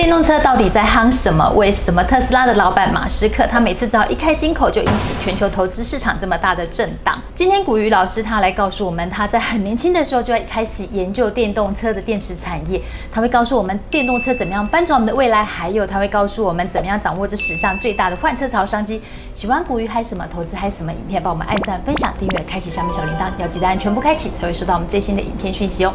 电动车到底在夯什么？为什么特斯拉的老板马斯克他每次只要一开金口就引起全球投资市场这么大的震荡？今天古鱼老师他来告诉我们，他在很年轻的时候就要开始研究电动车的电池产业，他会告诉我们电动车怎么样翻转我们的未来，还有他会告诉我们怎么样掌握这史上最大的换车潮商机。喜欢古鱼嗨什么投资嗨什么影片，帮我们按赞、分享、订阅、开启下面小铃铛，要记得按全部开启才会收到我们最新的影片讯息哦。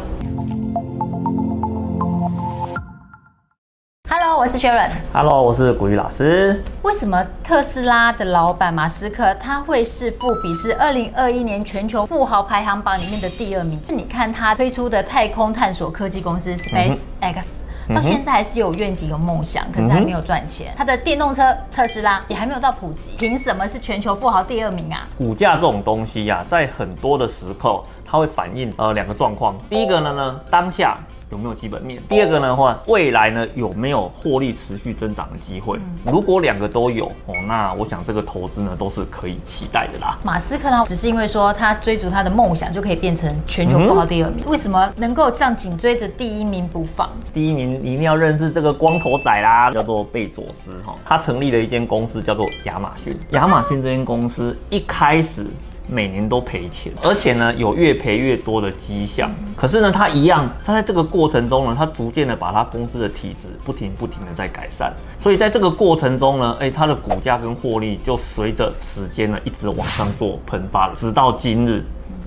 我是 Sharon，Hello，我是古玉老师。为什么特斯拉的老板马斯克他会是富比是二零二一年全球富豪排行榜里面的第二名？你看他推出的太空探索科技公司 SpaceX，、嗯、到现在还是有愿景、有梦想，可是还没有赚钱。他的电动车特斯拉也还没有到普及，凭什么是全球富豪第二名啊？股价这种东西呀、啊，在很多的时候，它会反映呃两个状况。第一个呢呢，当下。有没有基本面？第二个呢话，未来呢有没有获利持续增长的机会？如果两个都有哦，那我想这个投资呢都是可以期待的啦。马斯克呢，只是因为说他追逐他的梦想就可以变成全球富豪第二名，嗯、为什么能够这样紧追着第一名不放？第一名你一定要认识这个光头仔啦，叫做贝佐斯哈，他成立了一间公司叫做亚马逊。亚马逊这间公司一开始。每年都赔钱，而且呢有越赔越多的迹象。可是呢，他一样，他在这个过程中呢，他逐渐的把他公司的体质不停不停的在改善。所以在这个过程中呢，哎，他的股价跟获利就随着时间呢一直往上做喷发了，直到今日。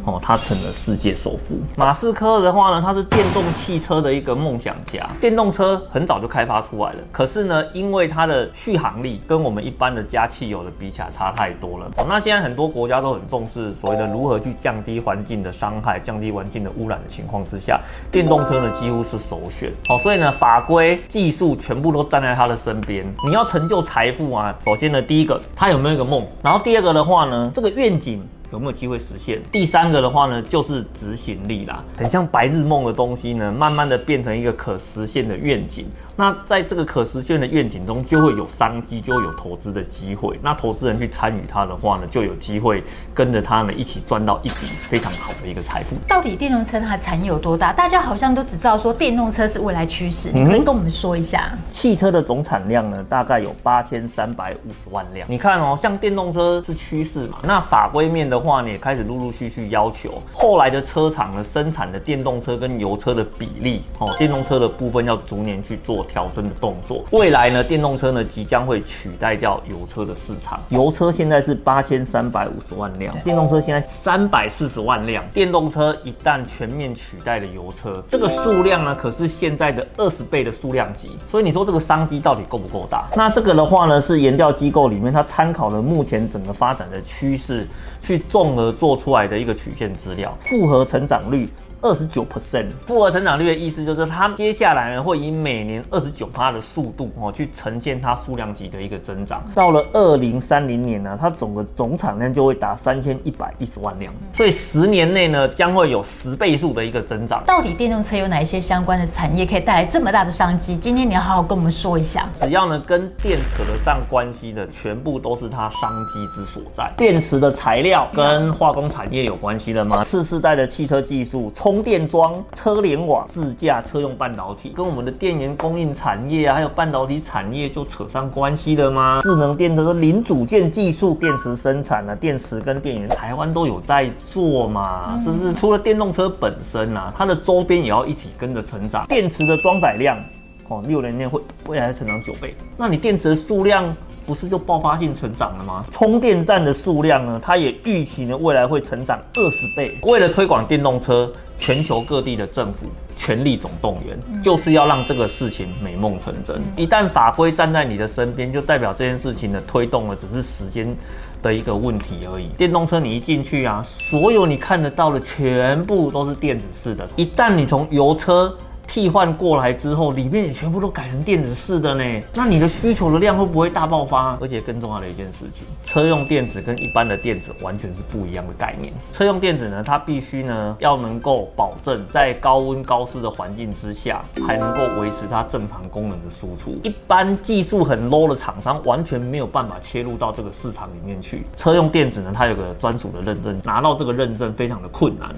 哦，他成了世界首富。马斯克的话呢，他是电动汽车的一个梦想家。电动车很早就开发出来了，可是呢，因为它的续航力跟我们一般的加汽油的比起来差太多了。哦，那现在很多国家都很重视所谓的如何去降低环境的伤害、降低环境的污染的情况之下，电动车呢几乎是首选。好，所以呢，法规、技术全部都站在他的身边。你要成就财富啊，首先呢，第一个他有没有一个梦？然后第二个的话呢，这个愿景。有没有机会实现？第三个的话呢，就是执行力啦，很像白日梦的东西呢，慢慢的变成一个可实现的愿景。那在这个可实现的愿景中，就会有商机，就会有投资的机会。那投资人去参与它的话呢，就有机会跟着他们一起赚到一笔非常好的一个财富。到底电动车它的产业有多大？大家好像都只知道说电动车是未来趋势，你可以跟我们说一下。汽车的总产量呢，大概有八千三百五十万辆。你看哦，像电动车是趋势嘛，那法规面的话呢，也开始陆陆续续要求后来的车厂呢，生产的电动车跟油车的比例哦，电动车的部分要逐年去做。调升的动作，未来呢，电动车呢即将会取代掉油车的市场。油车现在是八千三百五十万辆，电动车现在三百四十万辆。电动车一旦全面取代了油车，这个数量呢可是现在的二十倍的数量级。所以你说这个商机到底够不够大？那这个的话呢，是研调机构里面它参考了目前整个发展的趋势，去综合做出来的一个曲线资料，复合成长率。二十九 percent 复合成长率的意思就是，它接下来呢会以每年二十九趴的速度哦去呈现它数量级的一个增长。到了二零三零年呢，它总的总产量就会达三千一百一十万辆，所以十年内呢将会有十倍数的一个增长。到底电动车有哪一些相关的产业可以带来这么大的商机？今天你要好好跟我们说一下。只要呢跟电扯得上关系的，全部都是它商机之所在。电池的材料跟化工产业有关系的吗？次世代的汽车技术。充电桩、车联网、自驾车用半导体，跟我们的电源供应产业啊，还有半导体产业就扯上关系了吗？智能电车的零组件技术、电池生产啊，电池跟电源，台湾都有在做嘛，是不是？除了电动车本身啊，它的周边也要一起跟着成长。电池的装载量，哦，六年内会未来成长九倍，那你电池的数量？不是就爆发性成长了吗？充电站的数量呢，它也预期呢未来会成长二十倍。为了推广电动车，全球各地的政府全力总动员，就是要让这个事情美梦成真。一旦法规站在你的身边，就代表这件事情的推动了只是时间的一个问题而已。电动车你一进去啊，所有你看得到的全部都是电子式的。一旦你从油车替换过来之后，里面也全部都改成电子式的呢。那你的需求的量会不会大爆发？而且更重要的一件事情，车用电子跟一般的电子完全是不一样的概念。车用电子呢，它必须呢要能够保证在高温高湿的环境之下，还能够维持它正常功能的输出。一般技术很 low 的厂商完全没有办法切入到这个市场里面去。车用电子呢，它有个专属的认证，拿到这个认证非常的困难。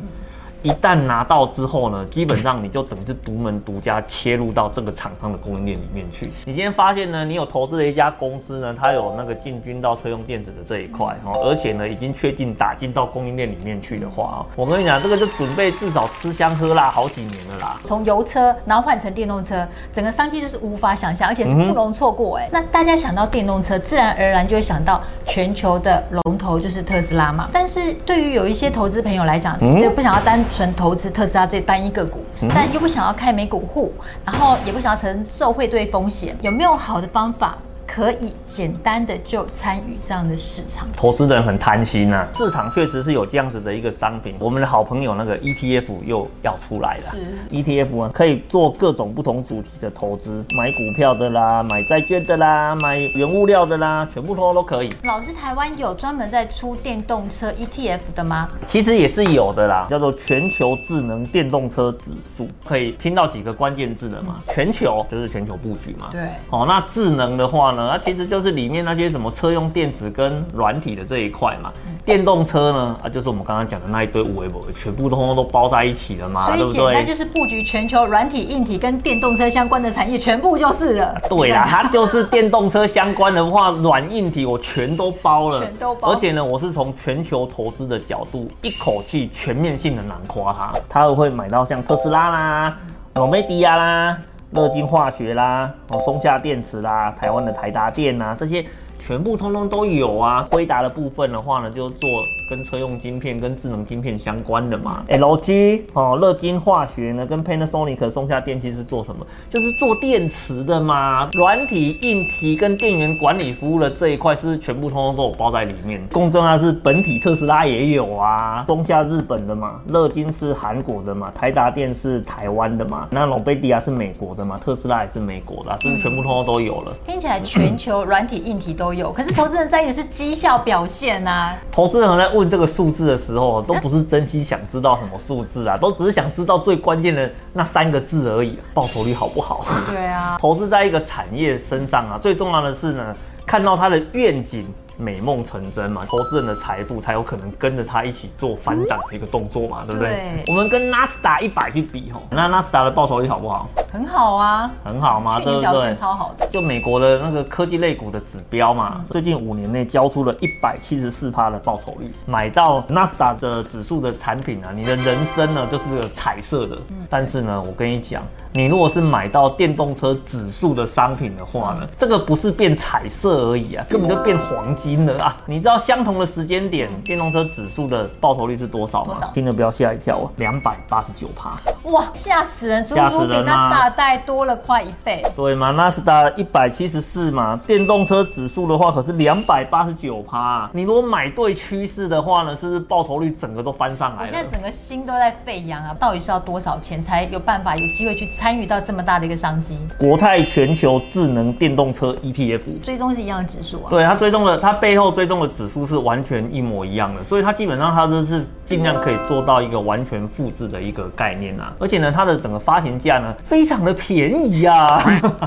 一旦拿到之后呢，基本上你就等于是独门独家切入到这个厂商的供应链里面去。你今天发现呢，你有投资的一家公司呢，它有那个进军到车用电子的这一块哦，而且呢，已经确定打进到供应链里面去的话，我跟你讲，这个就准备至少吃香喝辣好几年了啦。从油车然后换成电动车，整个商机就是无法想象，而且是不容错过哎。那大家想到电动车，自然而然就会想到全球的龙头就是特斯拉嘛。但是对于有一些投资朋友来讲，就不想要单纯投资特斯拉这单一个股，但又不想要开美股户，然后也不想要承受汇兑风险，有没有好的方法？可以简单的就参与这样的市场，投资人很贪心呐、啊。市场确实是有这样子的一个商品，我们的好朋友那个 ETF 又要出来了。是 ETF 啊，可以做各种不同主题的投资，买股票的啦，买债券的啦，买原物料的啦，全部都都可以。老师，台湾有专门在出电动车 ETF 的吗？其实也是有的啦，叫做全球智能电动车指数，可以听到几个关键字的嘛？嗯、全球就是全球布局嘛。对。哦，那智能的话呢？那其实就是里面那些什么车用电子跟软体的这一块嘛，电动车呢啊，就是我们刚刚讲的那一堆五维博，全部通通都包在一起了嘛，对不对？那就是布局全球软体、硬体跟电动车相关的产业，全部就是了。对啦，它就是电动车相关的话，软硬体我全都包了，全都包。而且呢，我是从全球投资的角度，一口气全面性的囊括它，它会买到像特斯拉啦、诺美迪亚啦。乐金化学啦，哦，松下电池啦，台湾的台达电呐，这些。全部通通都有啊！辉达的部分的话呢，就做跟车用晶片、跟智能晶片相关的嘛。LG 哦，乐金化学呢，跟 Panasonic 松下电器是做什么？就是做电池的嘛。软体、硬体跟电源管理服务的这一块，是全部通通都有包在里面？公正啊，是本体特斯拉也有啊。松下日本的嘛，乐金是韩国的嘛，台达电是台湾的嘛，那诺贝迪亚是美国的嘛，特斯拉也是美国的，是不是全部通通都有了？听起来全球软体、硬体都。有，可是投资人在意的是绩效表现啊。投资人在问这个数字的时候，都不是真心想知道什么数字啊，都只是想知道最关键的那三个字而已，报酬率好不好？对啊，投资在一个产业身上啊，最重要的是呢，看到它的愿景。美梦成真嘛，投资人的财富才有可能跟着他一起做翻涨的一个动作嘛，嗯、对不对？对。我们跟纳斯达一百去比吼，那纳斯达的报酬率好不好？很好啊，很好嘛，对不对？超好的。就美国的那个科技类股的指标嘛，嗯、最近五年内交出了一百七十四趴的报酬率。买到纳斯达的指数的产品啊，你的人生呢就是个彩色的。嗯、但是呢，我跟你讲，你如果是买到电动车指数的商品的话呢，嗯、这个不是变彩色而已啊，根本就变黄金。金的啊，你知道相同的时间点，电动车指数的报酬率是多少吗？多少？听了不要吓一跳啊，两百八十九趴！哇，吓死人！吓死人！纳斯达代多了快一倍，对嘛？纳斯达一百七十四嘛，电动车指数的话可是两百八十九趴。你如果买对趋势的话呢，是不是报酬率整个都翻上来了？我现在整个心都在沸扬啊！到底是要多少钱才有办法有机会去参与到这么大的一个商机？国泰全球智能电动车 ETF，追踪是一样的指数啊？对，它追踪了它。背后追踪的指数是完全一模一样的，所以它基本上它都是尽量可以做到一个完全复制的一个概念啊，而且呢，它的整个发行价呢非常的便宜呀，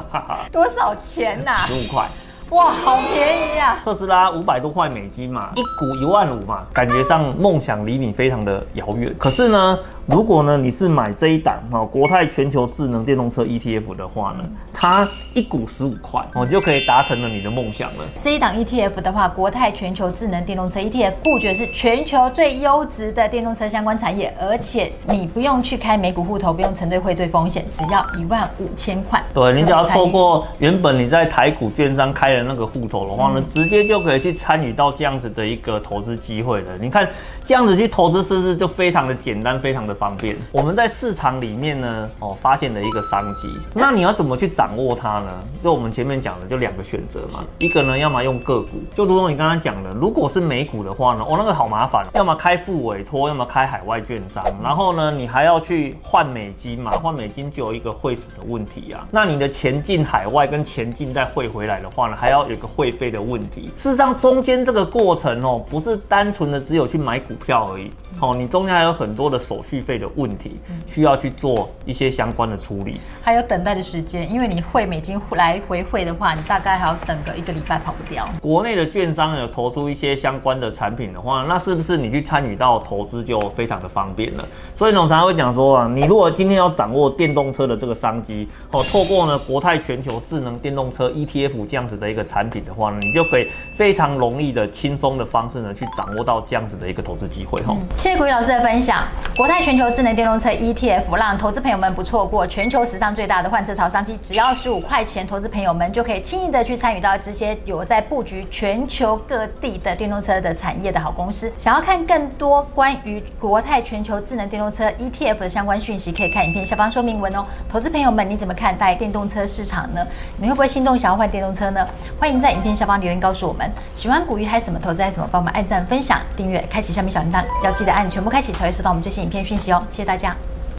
多少钱呐？十五块。哇，好便宜啊！特斯拉五百多块美金嘛，一股一万五嘛，感觉上梦想离你非常的遥远。可是呢，如果呢你是买这一档哈国泰全球智能电动车 ETF 的话呢，它一股十五块哦，你就可以达成了你的梦想了。这一档 ETF 的话，国泰全球智能电动车 ETF 布局是全球最优质的电动车相关产业，而且你不用去开美股户头，不用承兑汇兑风险，只要一万五千块。对，你只要透过原本你在台股券商开的那个户头的话呢，直接就可以去参与到这样子的一个投资机会了。你看这样子去投资是不是就非常的简单，非常的。方便，我们在市场里面呢，哦，发现了一个商机。那你要怎么去掌握它呢？就我们前面讲的，就两个选择嘛。一个呢，要么用个股，就如同你刚刚讲的，如果是美股的话呢，哦，那个好麻烦，要么开副委托，要么开海外券商，然后呢，你还要去换美金嘛，换美金就有一个汇损的问题啊。那你的钱进海外跟钱进再汇回来的话呢，还要有一个汇费的问题。事实上，中间这个过程哦，不是单纯的只有去买股票而已。哦，你中间还有很多的手续费的问题，需要去做一些相关的处理，还有等待的时间，因为你汇美金来回汇的话，你大概还要等个一个礼拜，跑不掉。国内的券商有投出一些相关的产品的话，那是不是你去参与到投资就非常的方便了？所以呢，我常常会讲说啊，你如果今天要掌握电动车的这个商机，哦，透过呢国泰全球智能电动车 ETF 这样子的一个产品的话呢，你就可以非常容易的、轻松的方式呢去掌握到这样子的一个投资机会哈。谢谢古玉老师的分享。国泰全球智能电动车 ETF 让投资朋友们不错过全球史上最大的换车潮商机，只要十五块钱，投资朋友们就可以轻易的去参与到这些有在布局全球各地的电动车的产业的好公司。想要看更多关于国泰全球智能电动车 ETF 的相关讯息，可以看影片下方说明文哦。投资朋友们，你怎么看待电动车市场呢？你会不会心动想要换电动车呢？欢迎在影片下方留言告诉我们。喜欢古鱼还是什么投资还是什么，帮我们按赞、分享、订阅、开启下面小铃铛，要记得按全部开启才会收到我们最新影片讯息哦。谢谢大家。